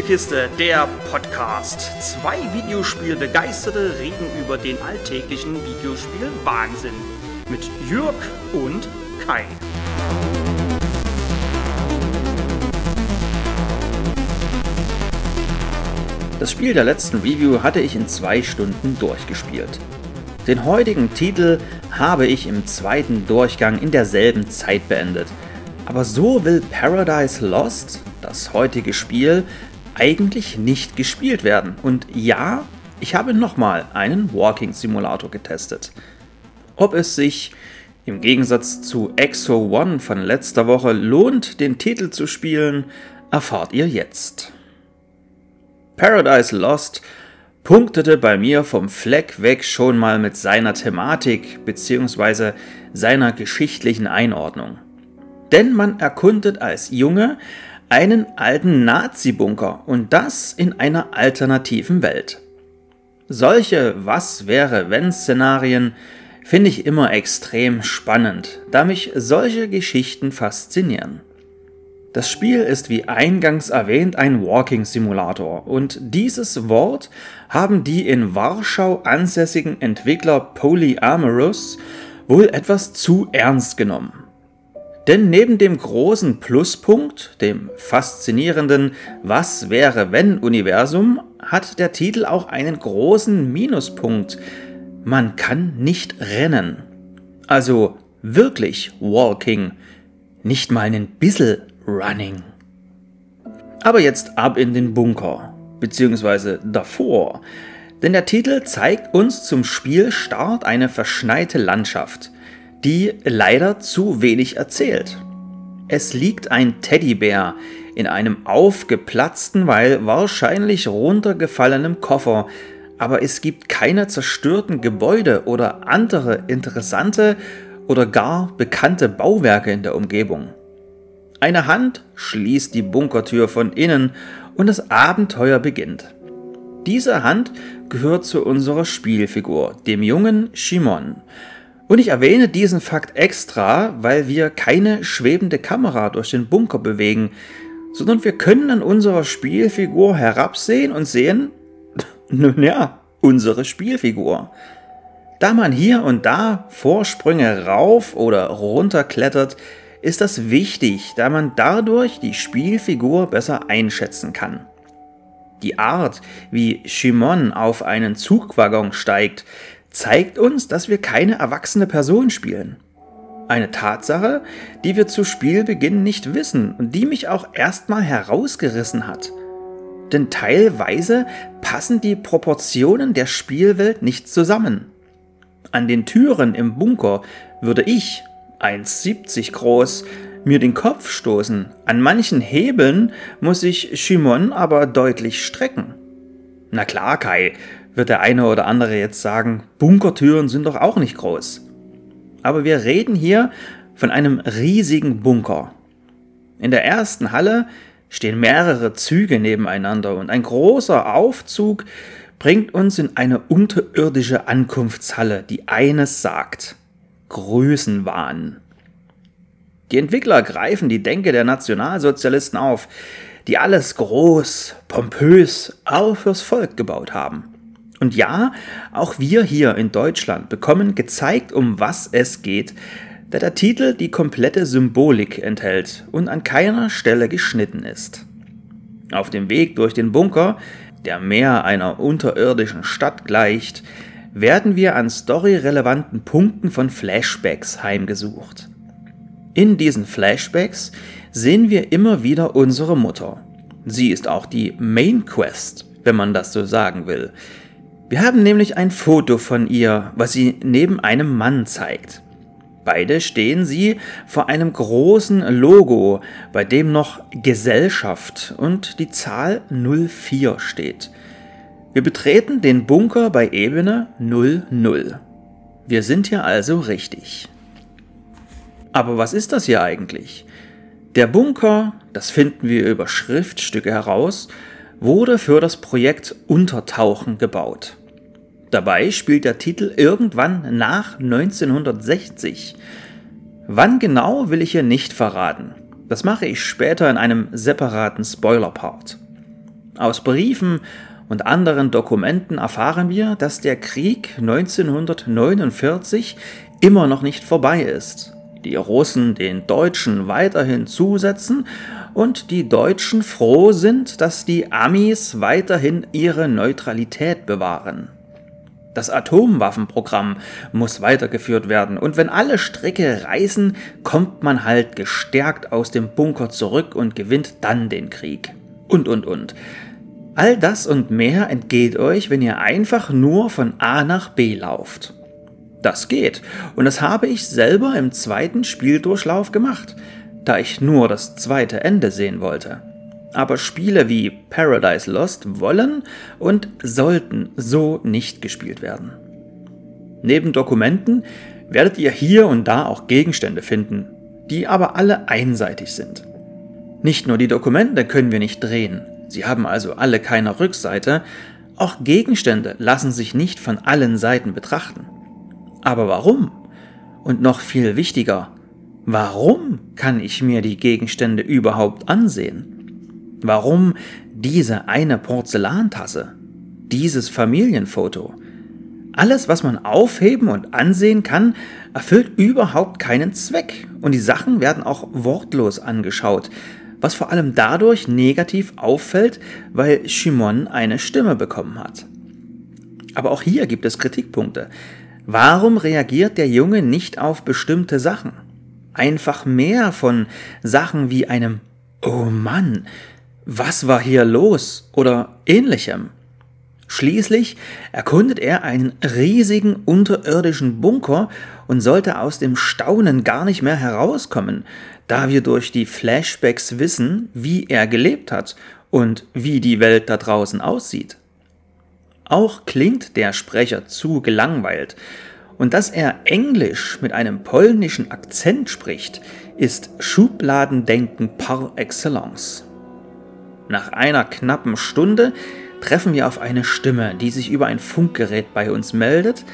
Spielekiste, der Podcast. Zwei Videospielbegeisterte reden über den alltäglichen Videospiel-Wahnsinn. Mit Jürg und Kai. Das Spiel der letzten Review hatte ich in zwei Stunden durchgespielt. Den heutigen Titel habe ich im zweiten Durchgang in derselben Zeit beendet. Aber so will Paradise Lost, das heutige Spiel, eigentlich nicht gespielt werden. Und ja, ich habe nochmal einen Walking Simulator getestet. Ob es sich im Gegensatz zu Exo One von letzter Woche lohnt, den Titel zu spielen, erfahrt ihr jetzt. Paradise Lost punktete bei mir vom Fleck weg schon mal mit seiner Thematik bzw. seiner geschichtlichen Einordnung. Denn man erkundet als Junge einen alten Nazi-Bunker und das in einer alternativen Welt. Solche Was wäre wenn Szenarien finde ich immer extrem spannend, da mich solche Geschichten faszinieren. Das Spiel ist wie eingangs erwähnt ein Walking Simulator und dieses Wort haben die in Warschau ansässigen Entwickler Polyamorous wohl etwas zu ernst genommen. Denn neben dem großen Pluspunkt, dem faszinierenden Was wäre wenn Universum, hat der Titel auch einen großen Minuspunkt. Man kann nicht rennen. Also wirklich Walking, nicht mal ein bisschen Running. Aber jetzt ab in den Bunker, beziehungsweise davor, denn der Titel zeigt uns zum Spielstart eine verschneite Landschaft, die leider zu wenig erzählt. Es liegt ein Teddybär in einem aufgeplatzten, weil wahrscheinlich runtergefallenen Koffer, aber es gibt keine zerstörten Gebäude oder andere interessante oder gar bekannte Bauwerke in der Umgebung. Eine Hand schließt die Bunkertür von innen und das Abenteuer beginnt. Diese Hand gehört zu unserer Spielfigur, dem jungen Shimon. Und ich erwähne diesen Fakt extra, weil wir keine schwebende Kamera durch den Bunker bewegen, sondern wir können an unserer Spielfigur herabsehen und sehen, nun ja, unsere Spielfigur. Da man hier und da Vorsprünge rauf oder runter klettert, ist das wichtig, da man dadurch die Spielfigur besser einschätzen kann. Die Art, wie Shimon auf einen Zugwaggon steigt, zeigt uns, dass wir keine erwachsene Person spielen. Eine Tatsache, die wir zu Spielbeginn nicht wissen und die mich auch erstmal herausgerissen hat. Denn teilweise passen die Proportionen der Spielwelt nicht zusammen. An den Türen im Bunker würde ich 1,70 groß, mir den Kopf stoßen. An manchen Hebeln muss sich Shimon aber deutlich strecken. Na klar, Kai, wird der eine oder andere jetzt sagen, Bunkertüren sind doch auch nicht groß. Aber wir reden hier von einem riesigen Bunker. In der ersten Halle stehen mehrere Züge nebeneinander und ein großer Aufzug bringt uns in eine unterirdische Ankunftshalle, die eines sagt. Größenwahn. Die Entwickler greifen die Denke der Nationalsozialisten auf, die alles groß, pompös, auch fürs Volk gebaut haben. Und ja, auch wir hier in Deutschland bekommen gezeigt, um was es geht, da der Titel die komplette Symbolik enthält und an keiner Stelle geschnitten ist. Auf dem Weg durch den Bunker, der mehr einer unterirdischen Stadt gleicht, werden wir an storyrelevanten Punkten von Flashbacks heimgesucht. In diesen Flashbacks sehen wir immer wieder unsere Mutter. Sie ist auch die Main Quest, wenn man das so sagen will. Wir haben nämlich ein Foto von ihr, was sie neben einem Mann zeigt. Beide stehen sie vor einem großen Logo, bei dem noch Gesellschaft und die Zahl 04 steht. Wir betreten den Bunker bei Ebene 00. Wir sind hier also richtig. Aber was ist das hier eigentlich? Der Bunker, das finden wir über Schriftstücke heraus, wurde für das Projekt Untertauchen gebaut. Dabei spielt der Titel irgendwann nach 1960. Wann genau will ich hier nicht verraten. Das mache ich später in einem separaten Spoiler-Part. Aus Briefen und anderen Dokumenten erfahren wir, dass der Krieg 1949 immer noch nicht vorbei ist. Die Russen den Deutschen weiterhin zusetzen und die Deutschen froh sind, dass die Amis weiterhin ihre Neutralität bewahren. Das Atomwaffenprogramm muss weitergeführt werden und wenn alle Stricke reißen, kommt man halt gestärkt aus dem Bunker zurück und gewinnt dann den Krieg. Und, und, und. All das und mehr entgeht euch, wenn ihr einfach nur von A nach B lauft. Das geht und das habe ich selber im zweiten Spieldurchlauf gemacht, da ich nur das zweite Ende sehen wollte. Aber Spiele wie Paradise Lost wollen und sollten so nicht gespielt werden. Neben Dokumenten werdet ihr hier und da auch Gegenstände finden, die aber alle einseitig sind. Nicht nur die Dokumente können wir nicht drehen, sie haben also alle keine Rückseite, auch Gegenstände lassen sich nicht von allen Seiten betrachten. Aber warum? Und noch viel wichtiger, warum kann ich mir die Gegenstände überhaupt ansehen? Warum diese eine Porzellantasse? Dieses Familienfoto? Alles, was man aufheben und ansehen kann, erfüllt überhaupt keinen Zweck und die Sachen werden auch wortlos angeschaut, was vor allem dadurch negativ auffällt, weil Shimon eine Stimme bekommen hat. Aber auch hier gibt es Kritikpunkte. Warum reagiert der Junge nicht auf bestimmte Sachen? Einfach mehr von Sachen wie einem Oh Mann, was war hier los oder ähnlichem. Schließlich erkundet er einen riesigen unterirdischen Bunker und sollte aus dem Staunen gar nicht mehr herauskommen, da wir durch die Flashbacks wissen, wie er gelebt hat und wie die Welt da draußen aussieht. Auch klingt der Sprecher zu gelangweilt, und dass er Englisch mit einem polnischen Akzent spricht, ist Schubladendenken par excellence. Nach einer knappen Stunde treffen wir auf eine Stimme, die sich über ein Funkgerät bei uns meldet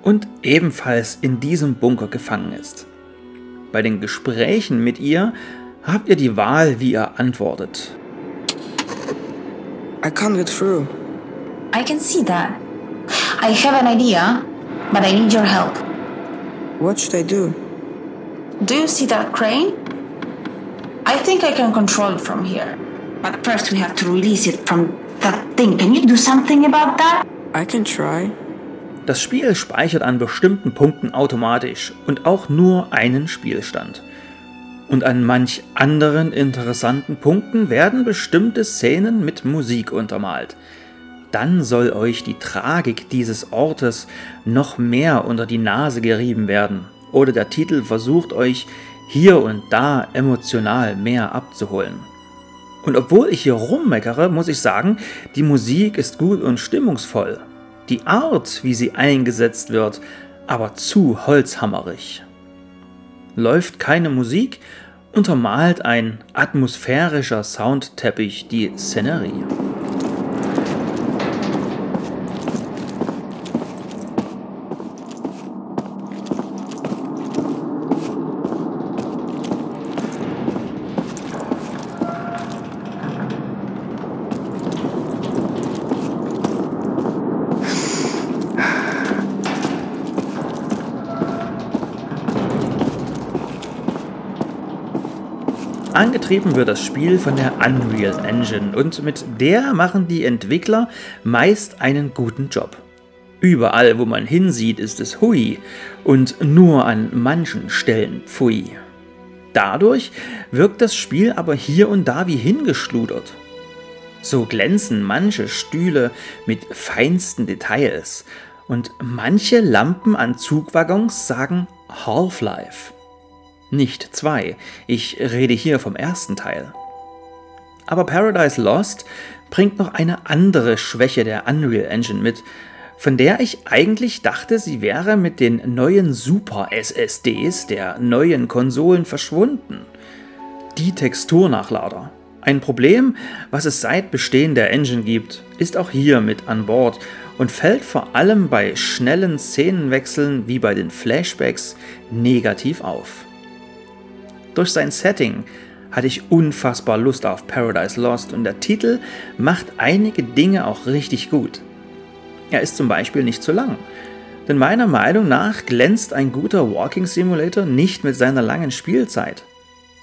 und ebenfalls in diesem Bunker gefangen ist. Bei den Gesprächen mit ihr habt ihr die Wahl, wie ihr antwortet. I can't get through. I can see that. I have an idea, but I need your help. What should I do? Do you see that crane? I think I can control it from here. But first we have to release it from that thing. Can you do something about that? I can try. Das Spiel speichert an bestimmten Punkten automatisch und auch nur einen Spielstand. Und an manch anderen interessanten Punkten werden bestimmte Szenen mit Musik untermalt. Dann soll euch die Tragik dieses Ortes noch mehr unter die Nase gerieben werden. Oder der Titel versucht euch hier und da emotional mehr abzuholen. Und obwohl ich hier rummeckere, muss ich sagen, die Musik ist gut und stimmungsvoll. Die Art, wie sie eingesetzt wird, aber zu holzhammerig. Läuft keine Musik, untermalt ein atmosphärischer Soundteppich die Szenerie. Angetrieben wird das Spiel von der Unreal Engine und mit der machen die Entwickler meist einen guten Job. Überall, wo man hinsieht, ist es hui und nur an manchen Stellen pfui. Dadurch wirkt das Spiel aber hier und da wie hingeschludert. So glänzen manche Stühle mit feinsten Details und manche Lampen an Zugwaggons sagen Half-Life nicht zwei. Ich rede hier vom ersten Teil. Aber Paradise Lost bringt noch eine andere Schwäche der Unreal Engine mit, von der ich eigentlich dachte, sie wäre mit den neuen Super SSDs der neuen Konsolen verschwunden. Die Texturnachlader. Ein Problem, was es seit Bestehen der Engine gibt, ist auch hier mit an Bord und fällt vor allem bei schnellen Szenenwechseln wie bei den Flashbacks negativ auf. Durch sein Setting hatte ich unfassbar Lust auf Paradise Lost und der Titel macht einige Dinge auch richtig gut. Er ist zum Beispiel nicht zu lang. Denn meiner Meinung nach glänzt ein guter Walking Simulator nicht mit seiner langen Spielzeit.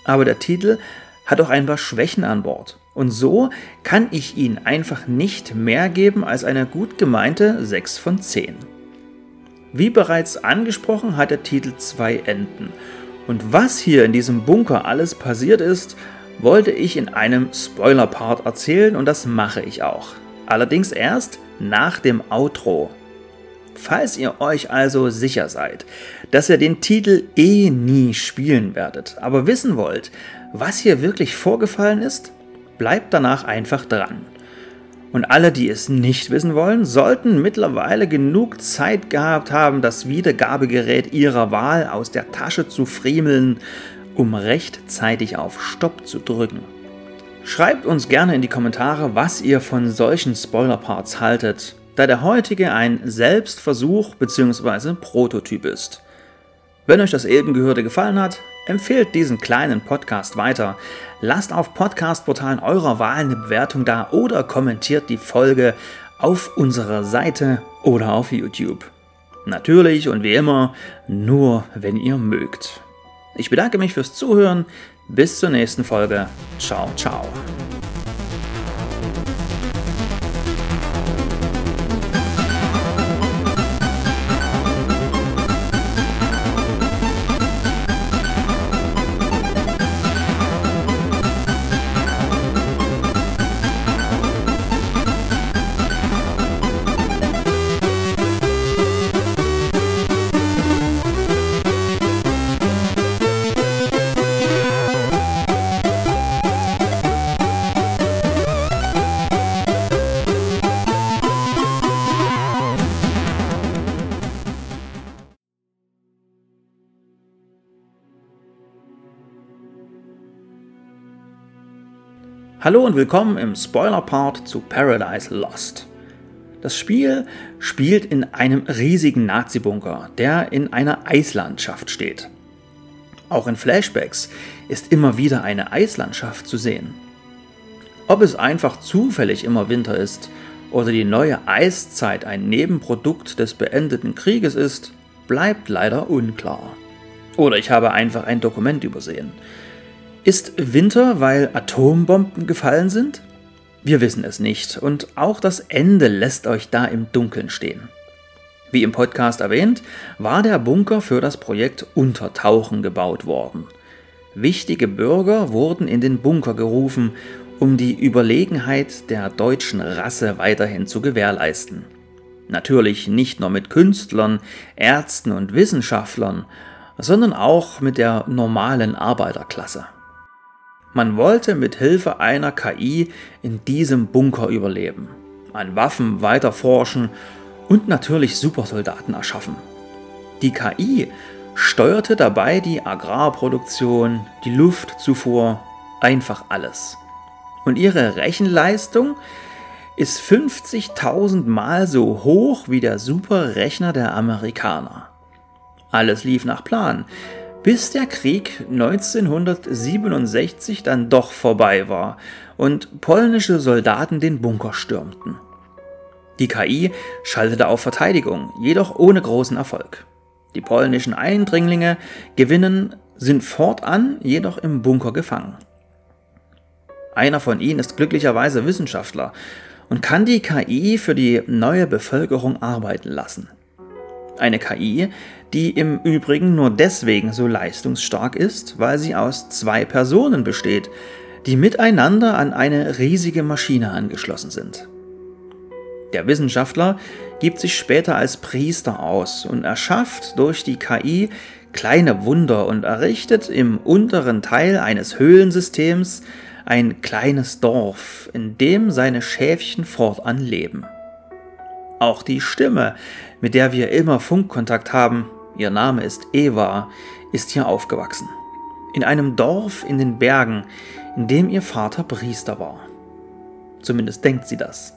Aber der Titel hat auch ein paar Schwächen an Bord. Und so kann ich ihn einfach nicht mehr geben als eine gut gemeinte 6 von 10. Wie bereits angesprochen hat der Titel zwei Enden. Und was hier in diesem Bunker alles passiert ist, wollte ich in einem Spoiler-Part erzählen und das mache ich auch. Allerdings erst nach dem Outro. Falls ihr euch also sicher seid, dass ihr den Titel eh nie spielen werdet, aber wissen wollt, was hier wirklich vorgefallen ist, bleibt danach einfach dran. Und alle, die es nicht wissen wollen, sollten mittlerweile genug Zeit gehabt haben, das Wiedergabegerät ihrer Wahl aus der Tasche zu friemeln, um rechtzeitig auf Stopp zu drücken. Schreibt uns gerne in die Kommentare, was ihr von solchen Spoiler-Parts haltet, da der heutige ein Selbstversuch bzw. Prototyp ist. Wenn euch das eben Gehörte gefallen hat, empfehlt diesen kleinen Podcast weiter, lasst auf Podcast-Portalen eurer Wahl eine Bewertung da oder kommentiert die Folge auf unserer Seite oder auf YouTube. Natürlich und wie immer nur, wenn ihr mögt. Ich bedanke mich fürs Zuhören. Bis zur nächsten Folge. Ciao, ciao. Hallo und willkommen im Spoiler-Part zu Paradise Lost. Das Spiel spielt in einem riesigen Nazi-Bunker, der in einer Eislandschaft steht. Auch in Flashbacks ist immer wieder eine Eislandschaft zu sehen. Ob es einfach zufällig immer Winter ist oder die neue Eiszeit ein Nebenprodukt des beendeten Krieges ist, bleibt leider unklar. Oder ich habe einfach ein Dokument übersehen. Ist Winter, weil Atombomben gefallen sind? Wir wissen es nicht und auch das Ende lässt euch da im Dunkeln stehen. Wie im Podcast erwähnt, war der Bunker für das Projekt Untertauchen gebaut worden. Wichtige Bürger wurden in den Bunker gerufen, um die Überlegenheit der deutschen Rasse weiterhin zu gewährleisten. Natürlich nicht nur mit Künstlern, Ärzten und Wissenschaftlern, sondern auch mit der normalen Arbeiterklasse. Man wollte mit Hilfe einer KI in diesem Bunker überleben, an Waffen weiter forschen und natürlich Supersoldaten erschaffen. Die KI steuerte dabei die Agrarproduktion, die Luftzufuhr, einfach alles. Und ihre Rechenleistung ist 50.000 Mal so hoch wie der Superrechner der Amerikaner. Alles lief nach Plan bis der Krieg 1967 dann doch vorbei war und polnische Soldaten den Bunker stürmten. Die KI schaltete auf Verteidigung, jedoch ohne großen Erfolg. Die polnischen Eindringlinge gewinnen, sind fortan jedoch im Bunker gefangen. Einer von ihnen ist glücklicherweise Wissenschaftler und kann die KI für die neue Bevölkerung arbeiten lassen. Eine KI, die im Übrigen nur deswegen so leistungsstark ist, weil sie aus zwei Personen besteht, die miteinander an eine riesige Maschine angeschlossen sind. Der Wissenschaftler gibt sich später als Priester aus und erschafft durch die KI kleine Wunder und errichtet im unteren Teil eines Höhlensystems ein kleines Dorf, in dem seine Schäfchen fortan leben. Auch die Stimme, mit der wir immer Funkkontakt haben, ihr Name ist Eva, ist hier aufgewachsen. In einem Dorf in den Bergen, in dem ihr Vater Priester war. Zumindest denkt sie das.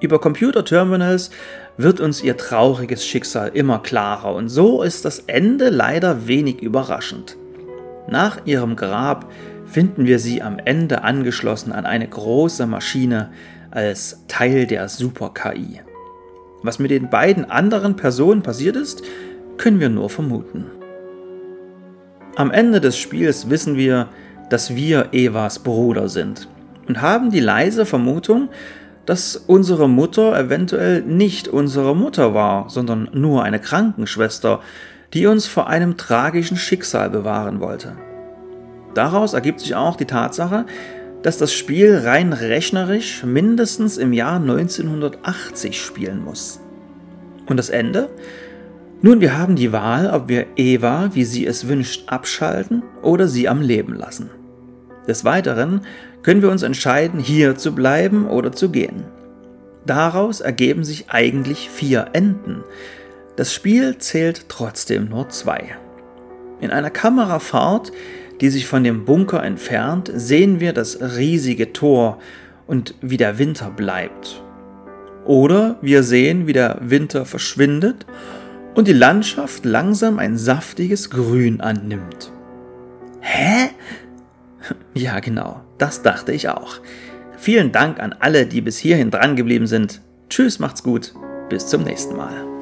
Über Computerterminals wird uns ihr trauriges Schicksal immer klarer und so ist das Ende leider wenig überraschend. Nach ihrem Grab finden wir sie am Ende angeschlossen an eine große Maschine als Teil der Super-KI. Was mit den beiden anderen Personen passiert ist, können wir nur vermuten. Am Ende des Spiels wissen wir, dass wir Evas Bruder sind und haben die leise Vermutung, dass unsere Mutter eventuell nicht unsere Mutter war, sondern nur eine Krankenschwester, die uns vor einem tragischen Schicksal bewahren wollte. Daraus ergibt sich auch die Tatsache, dass das Spiel rein rechnerisch mindestens im Jahr 1980 spielen muss. Und das Ende? Nun, wir haben die Wahl, ob wir Eva, wie sie es wünscht, abschalten oder sie am Leben lassen. Des Weiteren können wir uns entscheiden, hier zu bleiben oder zu gehen. Daraus ergeben sich eigentlich vier Enden. Das Spiel zählt trotzdem nur zwei. In einer Kamerafahrt, die sich von dem Bunker entfernt, sehen wir das riesige Tor und wie der Winter bleibt. Oder wir sehen, wie der Winter verschwindet und die Landschaft langsam ein saftiges Grün annimmt. Hä? Ja, genau, das dachte ich auch. Vielen Dank an alle, die bis hierhin dran geblieben sind. Tschüss, macht's gut, bis zum nächsten Mal.